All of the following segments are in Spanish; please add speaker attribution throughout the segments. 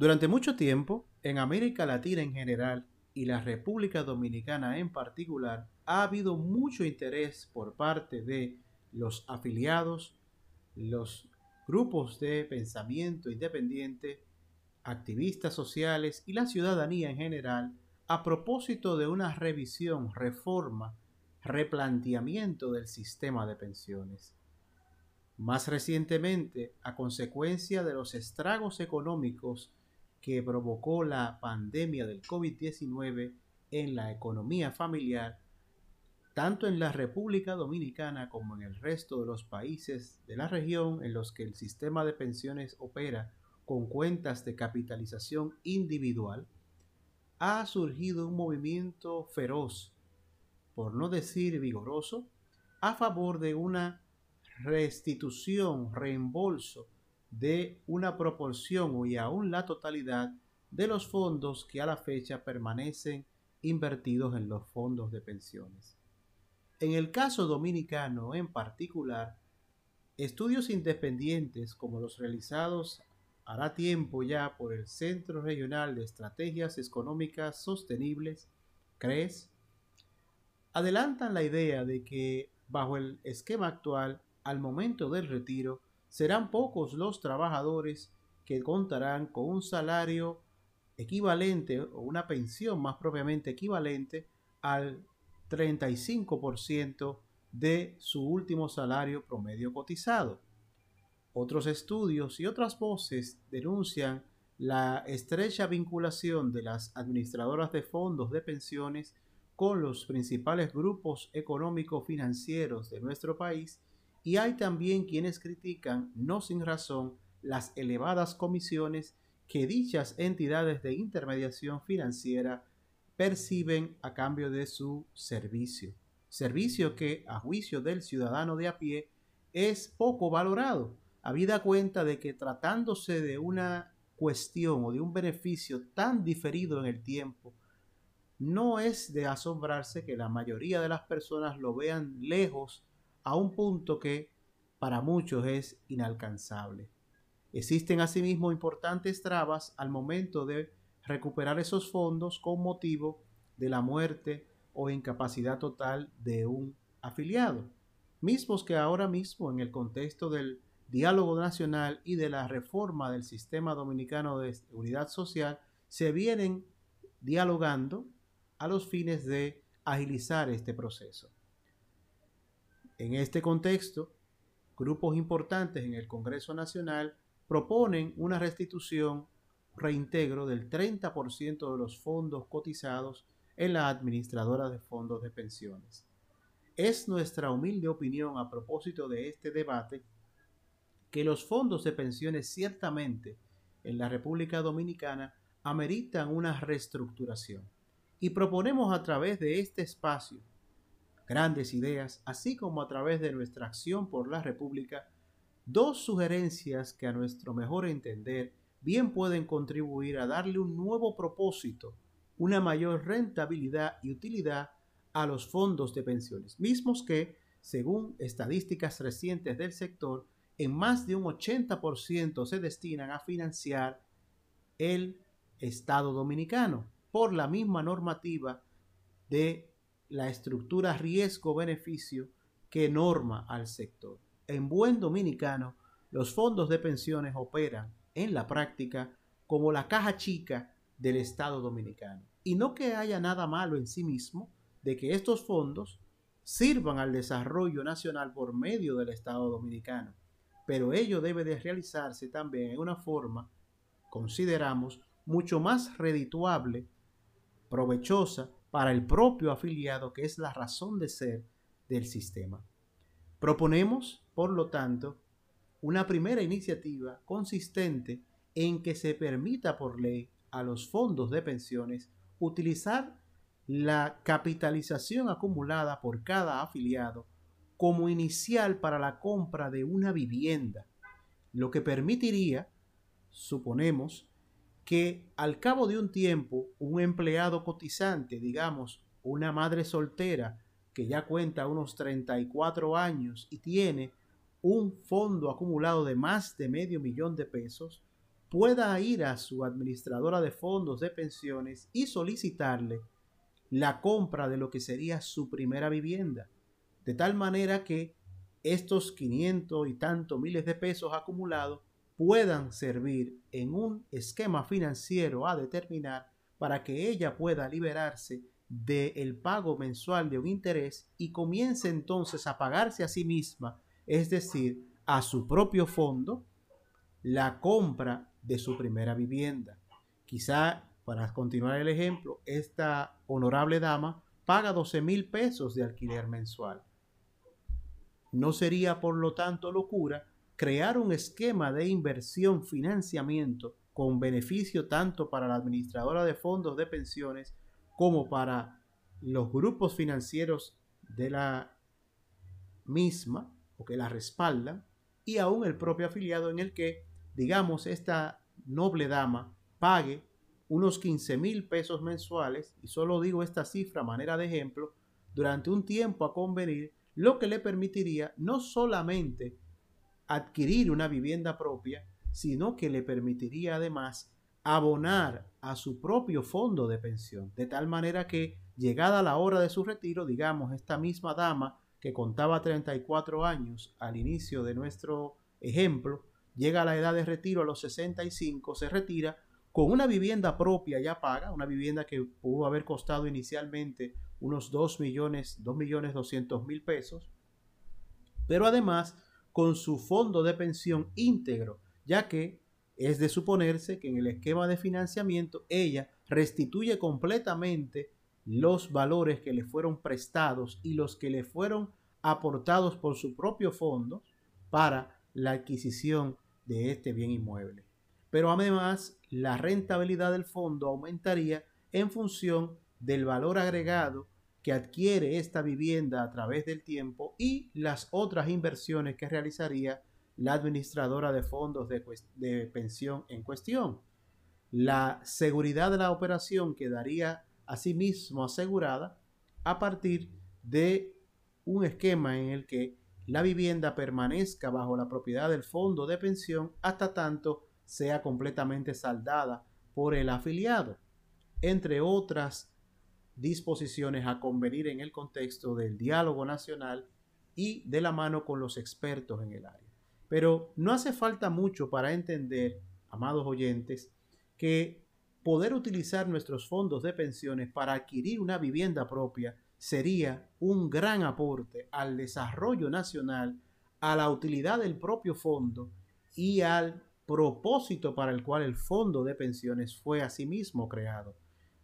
Speaker 1: Durante mucho tiempo, en América Latina en general y la República Dominicana en particular, ha habido mucho interés por parte de los afiliados, los grupos de pensamiento independiente, activistas sociales y la ciudadanía en general a propósito de una revisión, reforma, replanteamiento del sistema de pensiones. Más recientemente, a consecuencia de los estragos económicos que provocó la pandemia del COVID-19 en la economía familiar, tanto en la República Dominicana como en el resto de los países de la región en los que el sistema de pensiones opera con cuentas de capitalización individual, ha surgido un movimiento feroz, por no decir vigoroso, a favor de una restitución, reembolso de una proporción y aún la totalidad de los fondos que a la fecha permanecen invertidos en los fondos de pensiones. En el caso dominicano en particular, estudios independientes como los realizados hará tiempo ya por el Centro Regional de Estrategias Económicas Sostenibles, CRES, adelantan la idea de que bajo el esquema actual, al momento del retiro, serán pocos los trabajadores que contarán con un salario equivalente o una pensión más propiamente equivalente al 35% de su último salario promedio cotizado. Otros estudios y otras voces denuncian la estrecha vinculación de las administradoras de fondos de pensiones con los principales grupos económico-financieros de nuestro país y hay también quienes critican, no sin razón, las elevadas comisiones que dichas entidades de intermediación financiera perciben a cambio de su servicio. Servicio que, a juicio del ciudadano de a pie, es poco valorado, habida cuenta de que tratándose de una cuestión o de un beneficio tan diferido en el tiempo, no es de asombrarse que la mayoría de las personas lo vean lejos a un punto que para muchos es inalcanzable. Existen asimismo importantes trabas al momento de recuperar esos fondos con motivo de la muerte o incapacidad total de un afiliado, mismos que ahora mismo en el contexto del diálogo nacional y de la reforma del sistema dominicano de seguridad social se vienen dialogando a los fines de agilizar este proceso. En este contexto, grupos importantes en el Congreso Nacional proponen una restitución, reintegro del 30% de los fondos cotizados en la administradora de fondos de pensiones. Es nuestra humilde opinión a propósito de este debate que los fondos de pensiones ciertamente en la República Dominicana ameritan una reestructuración y proponemos a través de este espacio grandes ideas, así como a través de nuestra acción por la República, dos sugerencias que a nuestro mejor entender bien pueden contribuir a darle un nuevo propósito, una mayor rentabilidad y utilidad a los fondos de pensiones, mismos que, según estadísticas recientes del sector, en más de un 80% se destinan a financiar el Estado dominicano por la misma normativa de la estructura riesgo-beneficio que norma al sector. En buen dominicano, los fondos de pensiones operan en la práctica como la caja chica del Estado dominicano. Y no que haya nada malo en sí mismo de que estos fondos sirvan al desarrollo nacional por medio del Estado dominicano, pero ello debe de realizarse también en una forma, consideramos, mucho más redituable, provechosa para el propio afiliado, que es la razón de ser del sistema. Proponemos, por lo tanto, una primera iniciativa consistente en que se permita por ley a los fondos de pensiones utilizar la capitalización acumulada por cada afiliado como inicial para la compra de una vivienda, lo que permitiría, suponemos, que al cabo de un tiempo un empleado cotizante, digamos, una madre soltera que ya cuenta unos 34 años y tiene un fondo acumulado de más de medio millón de pesos, pueda ir a su administradora de fondos de pensiones y solicitarle la compra de lo que sería su primera vivienda. De tal manera que estos 500 y tantos miles de pesos acumulados puedan servir en un esquema financiero a determinar para que ella pueda liberarse del pago mensual de un interés y comience entonces a pagarse a sí misma, es decir, a su propio fondo, la compra de su primera vivienda. Quizá, para continuar el ejemplo, esta honorable dama paga 12 mil pesos de alquiler mensual. No sería, por lo tanto, locura crear un esquema de inversión financiamiento con beneficio tanto para la administradora de fondos de pensiones como para los grupos financieros de la misma o que la respaldan y aún el propio afiliado en el que, digamos, esta noble dama pague unos 15 mil pesos mensuales, y solo digo esta cifra a manera de ejemplo, durante un tiempo a convenir, lo que le permitiría no solamente adquirir una vivienda propia, sino que le permitiría además abonar a su propio fondo de pensión, de tal manera que llegada la hora de su retiro, digamos, esta misma dama que contaba 34 años al inicio de nuestro ejemplo, llega a la edad de retiro a los 65, se retira con una vivienda propia ya paga, una vivienda que pudo haber costado inicialmente unos 2 millones, 2 millones 200 mil pesos, pero además con su fondo de pensión íntegro, ya que es de suponerse que en el esquema de financiamiento ella restituye completamente los valores que le fueron prestados y los que le fueron aportados por su propio fondo para la adquisición de este bien inmueble. Pero además, la rentabilidad del fondo aumentaría en función del valor agregado que adquiere esta vivienda a través del tiempo y las otras inversiones que realizaría la administradora de fondos de, pensión en cuestión. La seguridad de la operación quedaría asimismo asegurada a partir de un esquema en el que la vivienda permanezca bajo la propiedad del fondo de pensión hasta tanto sea completamente saldada por el afiliado, entre otras disposiciones a convenir en el contexto del diálogo nacional y de la mano con los expertos en el área. Pero no hace falta mucho para entender, amados oyentes, que poder utilizar nuestros fondos de pensiones para adquirir una vivienda propia sería un gran aporte al desarrollo nacional, a la utilidad del propio fondo y al propósito para el cual el fondo de pensiones fue asimismo creado.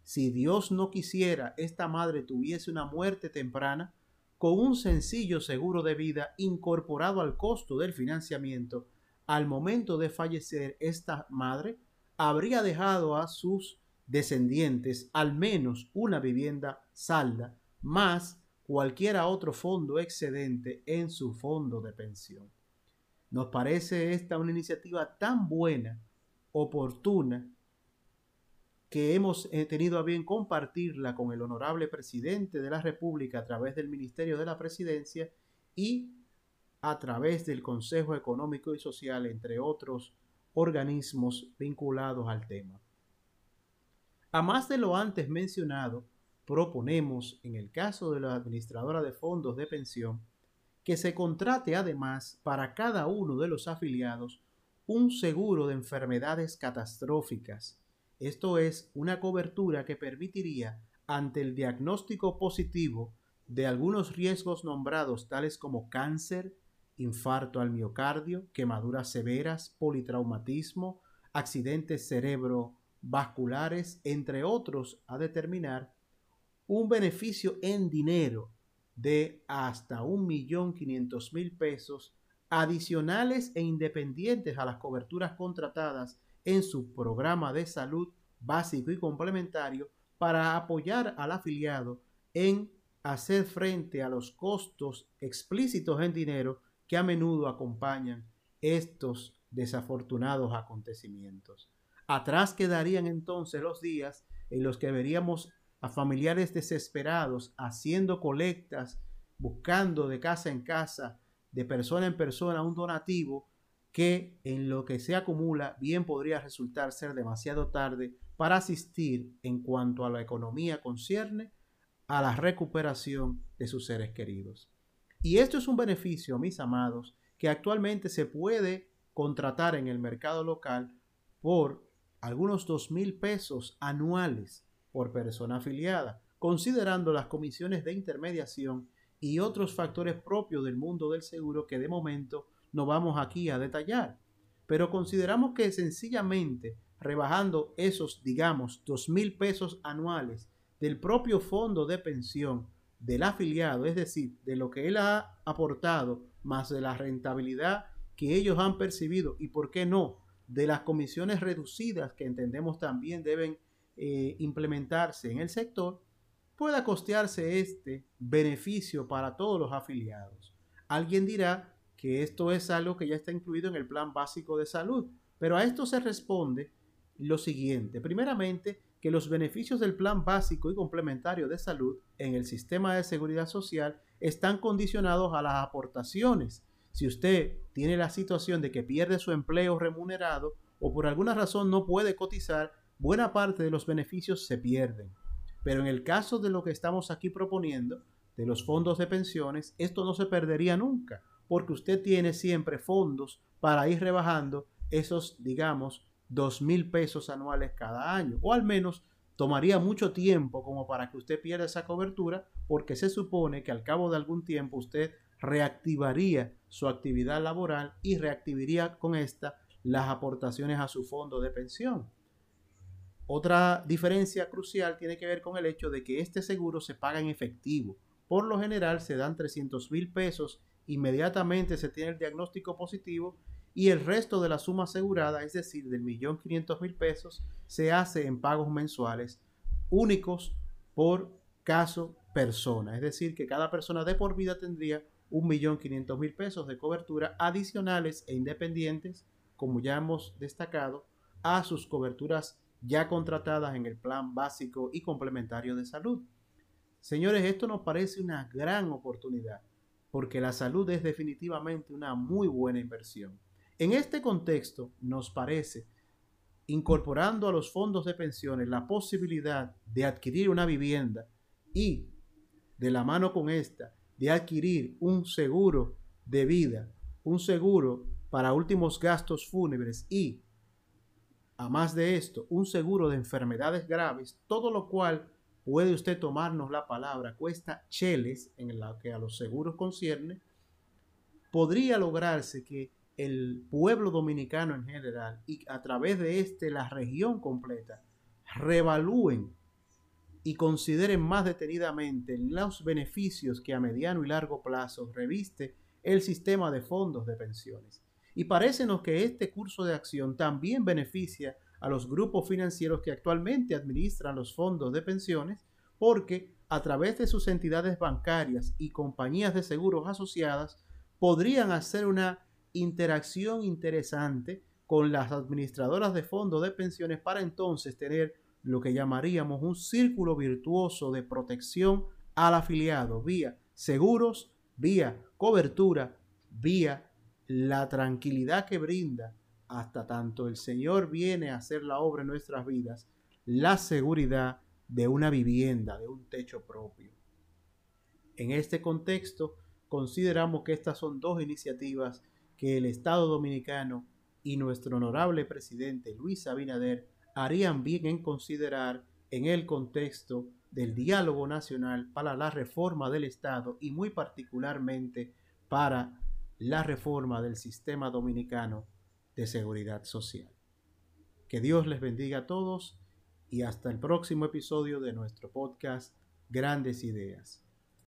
Speaker 1: Si Dios no quisiera, esta madre tuviese una muerte temprana, con un sencillo seguro de vida incorporado al costo del financiamiento, al momento de fallecer esta madre, habría dejado a sus descendientes al menos una vivienda salda, más cualquiera otro fondo excedente en su fondo de pensión. Nos parece esta una iniciativa tan buena, oportuna, que hemos eh, tenido a bien compartirla con el honorable presidente de la República a través del Ministerio de la Presidencia y a través del Consejo Económico y Social, entre otros organismos vinculados al tema. A más de lo antes mencionado, proponemos, en el caso de la administradora de fondos de pensión, que se contrate además para cada uno de los afiliados un seguro de enfermedades catastróficas esto es una cobertura que permitiría, ante el diagnóstico positivo de algunos riesgos nombrados tales como cáncer, infarto al miocardio, quemaduras severas, politraumatismo, accidentes cerebrovasculares, entre otros, a determinar un beneficio en dinero de hasta un millón quinientos mil pesos adicionales e independientes a las coberturas contratadas en su programa de salud básico y complementario para apoyar al afiliado en hacer frente a los costos explícitos en dinero que a menudo acompañan estos desafortunados acontecimientos. Atrás quedarían entonces los días en los que veríamos a familiares desesperados haciendo colectas, buscando de casa en casa, de persona en persona un donativo que en lo que se acumula bien podría resultar ser demasiado tarde para asistir en cuanto a la economía concierne a la recuperación de sus seres queridos. Y esto es un beneficio, mis amados, que actualmente se puede contratar en el mercado local por algunos dos mil pesos anuales por persona afiliada, considerando las comisiones de intermediación y otros factores propios del mundo del seguro que de momento no vamos aquí a detallar. Pero consideramos que sencillamente rebajando esos, digamos, dos mil pesos anuales del propio fondo de pensión del afiliado, es decir, de lo que él ha aportado, más de la rentabilidad que ellos han percibido y, ¿por qué no?, de las comisiones reducidas que entendemos también deben eh, implementarse en el sector, pueda costearse este beneficio para todos los afiliados. Alguien dirá que esto es algo que ya está incluido en el plan básico de salud, pero a esto se responde lo siguiente. Primeramente, que los beneficios del plan básico y complementario de salud en el sistema de seguridad social están condicionados a las aportaciones. Si usted tiene la situación de que pierde su empleo remunerado o por alguna razón no puede cotizar, buena parte de los beneficios se pierden. Pero en el caso de lo que estamos aquí proponiendo, de los fondos de pensiones, esto no se perdería nunca, porque usted tiene siempre fondos para ir rebajando esos, digamos, dos mil pesos anuales cada año, o al menos tomaría mucho tiempo como para que usted pierda esa cobertura, porque se supone que al cabo de algún tiempo usted reactivaría su actividad laboral y reactivaría con esta las aportaciones a su fondo de pensión. Otra diferencia crucial tiene que ver con el hecho de que este seguro se paga en efectivo. Por lo general se dan 300 mil pesos, inmediatamente se tiene el diagnóstico positivo y el resto de la suma asegurada, es decir, del millón quinientos mil pesos, se hace en pagos mensuales únicos por caso persona. Es decir, que cada persona de por vida tendría un millón quinientos mil pesos de cobertura adicionales e independientes, como ya hemos destacado, a sus coberturas ya contratadas en el plan básico y complementario de salud. Señores, esto nos parece una gran oportunidad, porque la salud es definitivamente una muy buena inversión. En este contexto, nos parece, incorporando a los fondos de pensiones la posibilidad de adquirir una vivienda y, de la mano con esta, de adquirir un seguro de vida, un seguro para últimos gastos fúnebres y, a más de esto, un seguro de enfermedades graves, todo lo cual puede usted tomarnos la palabra, cuesta cheles en la que a los seguros concierne, podría lograrse que el pueblo dominicano en general y a través de este la región completa revalúen y consideren más detenidamente los beneficios que a mediano y largo plazo reviste el sistema de fondos de pensiones. Y parécenos que este curso de acción también beneficia a los grupos financieros que actualmente administran los fondos de pensiones porque a través de sus entidades bancarias y compañías de seguros asociadas podrían hacer una interacción interesante con las administradoras de fondos de pensiones para entonces tener lo que llamaríamos un círculo virtuoso de protección al afiliado vía seguros, vía cobertura, vía la tranquilidad que brinda hasta tanto el Señor viene a hacer la obra en nuestras vidas, la seguridad de una vivienda, de un techo propio. En este contexto, consideramos que estas son dos iniciativas que el Estado dominicano y nuestro honorable presidente Luis Abinader harían bien en considerar en el contexto del diálogo nacional para la reforma del Estado y muy particularmente para la reforma del sistema dominicano de seguridad social. Que Dios les bendiga a todos y hasta el próximo episodio de nuestro podcast Grandes Ideas.